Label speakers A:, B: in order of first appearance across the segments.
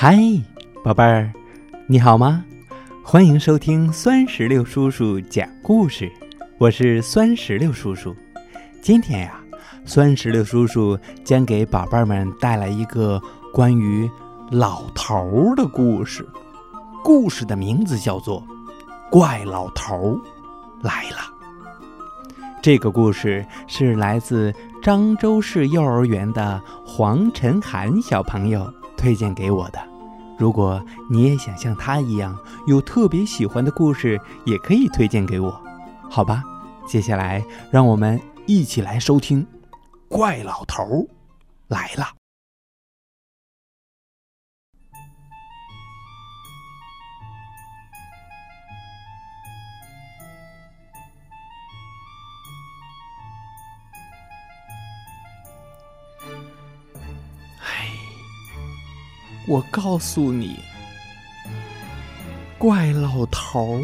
A: 嗨，宝贝儿，你好吗？欢迎收听酸石榴叔叔讲故事，我是酸石榴叔叔。今天呀，酸石榴叔叔将给宝贝们带来一个关于老头儿的故事。故事的名字叫做《怪老头来了》。这个故事是来自漳州市幼儿园的黄晨涵小朋友推荐给我的。如果你也想像他一样有特别喜欢的故事，也可以推荐给我，好吧？接下来让我们一起来收听《怪老头儿来了》。我告诉你，怪老头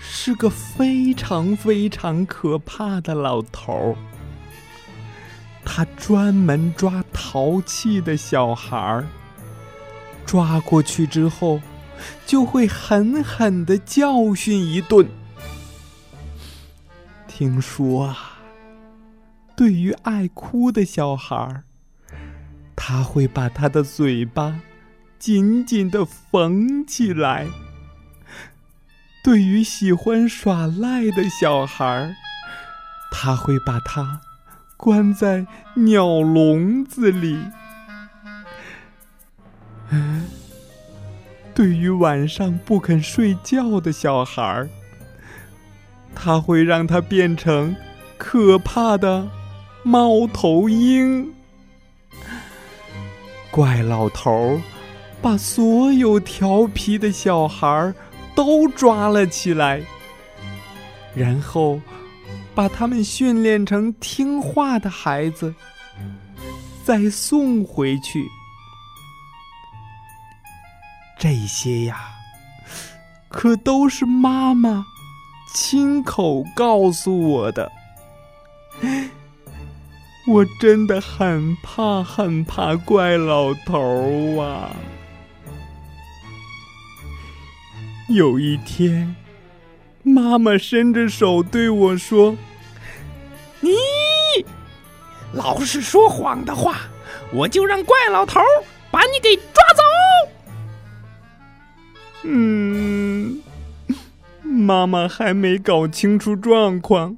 A: 是个非常非常可怕的老头他专门抓淘气的小孩儿，抓过去之后，就会狠狠的教训一顿。听说啊，对于爱哭的小孩儿，他会把他的嘴巴紧紧的缝起来。对于喜欢耍赖的小孩，他会把他关在鸟笼子里。对于晚上不肯睡觉的小孩，他会让他变成可怕的猫头鹰。怪老头把所有调皮的小孩都抓了起来，然后把他们训练成听话的孩子，再送回去。这些呀，可都是妈妈亲口告诉我的。我真的很怕很怕怪老头啊！有一天，妈妈伸着手对我说：“
B: 你老是说谎的话，我就让怪老头把你给抓走。”
A: 嗯，妈妈还没搞清楚状况。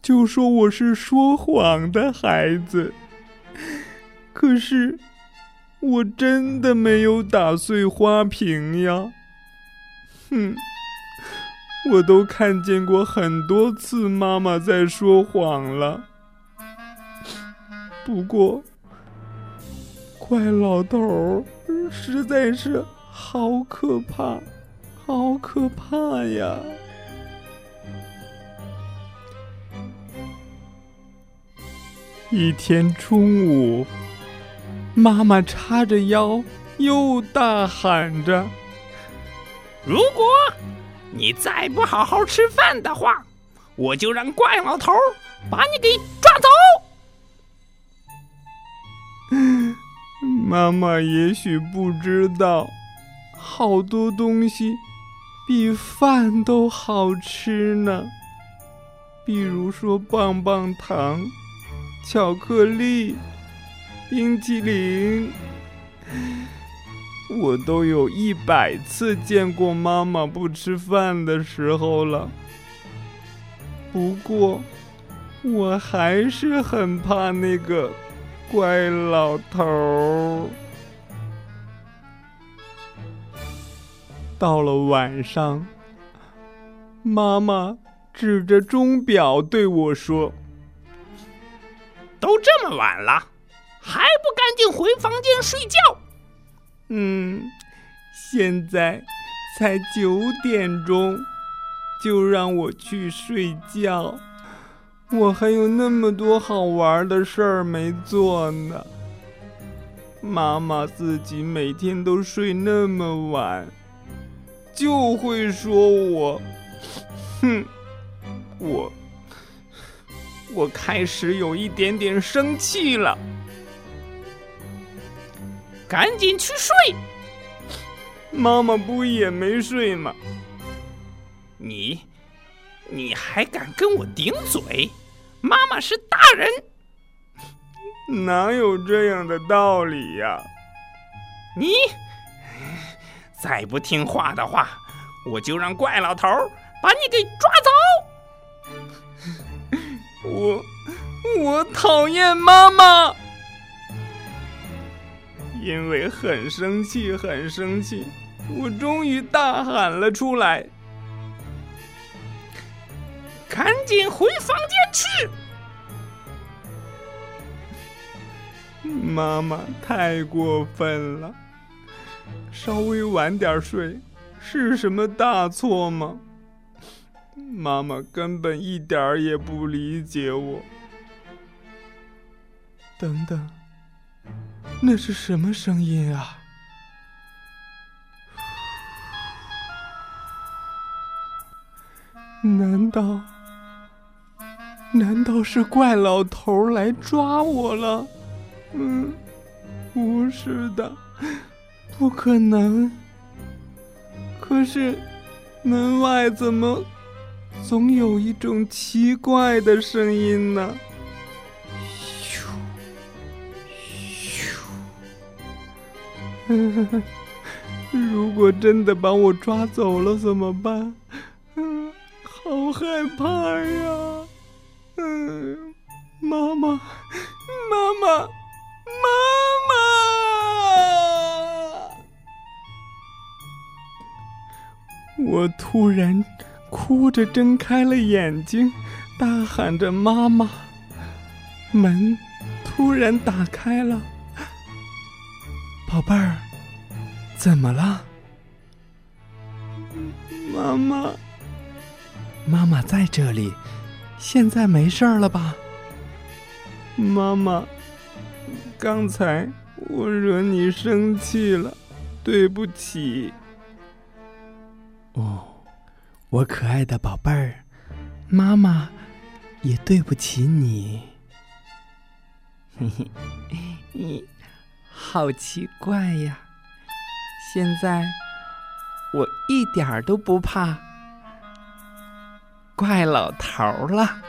A: 就说我是说谎的孩子，可是我真的没有打碎花瓶呀！哼，我都看见过很多次妈妈在说谎了。不过，怪老头实在是好可怕，好可怕呀！一天中午，妈妈叉着腰，又大喊着：“
B: 如果你再不好好吃饭的话，我就让怪老头把你给抓走。”
A: 妈妈也许不知道，好多东西比饭都好吃呢，比如说棒棒糖。巧克力、冰淇淋，我都有一百次见过妈妈不吃饭的时候了。不过，我还是很怕那个怪老头儿。到了晚上，妈妈指着钟表对我说。
B: 都这么晚了，还不赶紧回房间睡觉？
A: 嗯，现在才九点钟，就让我去睡觉。我还有那么多好玩的事儿没做呢。妈妈自己每天都睡那么晚，就会说我，哼，我。我开始有一点点生气了，
B: 赶紧去睡，
A: 妈妈不也没睡吗？
B: 你，你还敢跟我顶嘴？妈妈是大人，
A: 哪有这样的道理呀？
B: 你再不听话的话，我就让怪老头把你给抓
A: 走。我，我讨厌妈妈，因为很生气，很生气，我终于大喊了出来。
B: 赶紧回房间去！
A: 妈妈太过分了，稍微晚点睡是什么大错吗？妈妈根本一点儿也不理解我。等等，那是什么声音啊？难道？难道是怪老头来抓我了？嗯，不是的，不可能。可是门外怎么总有一种奇怪的声音呢？咻咻！如果真的把我抓走了怎么办？嗯，好害怕呀！嗯，妈妈，妈妈，妈妈！我突然哭着睁开了眼睛，大喊着“妈妈”，门突然打开了。宝贝儿，怎么了？妈妈，妈妈在这里。现在没事了吧，妈妈？刚才我惹你生气了，对不起。哦，我可爱的宝贝儿，妈妈也对不起你。嘿嘿，你好奇怪呀！现在我一点都不怕。怪老头了。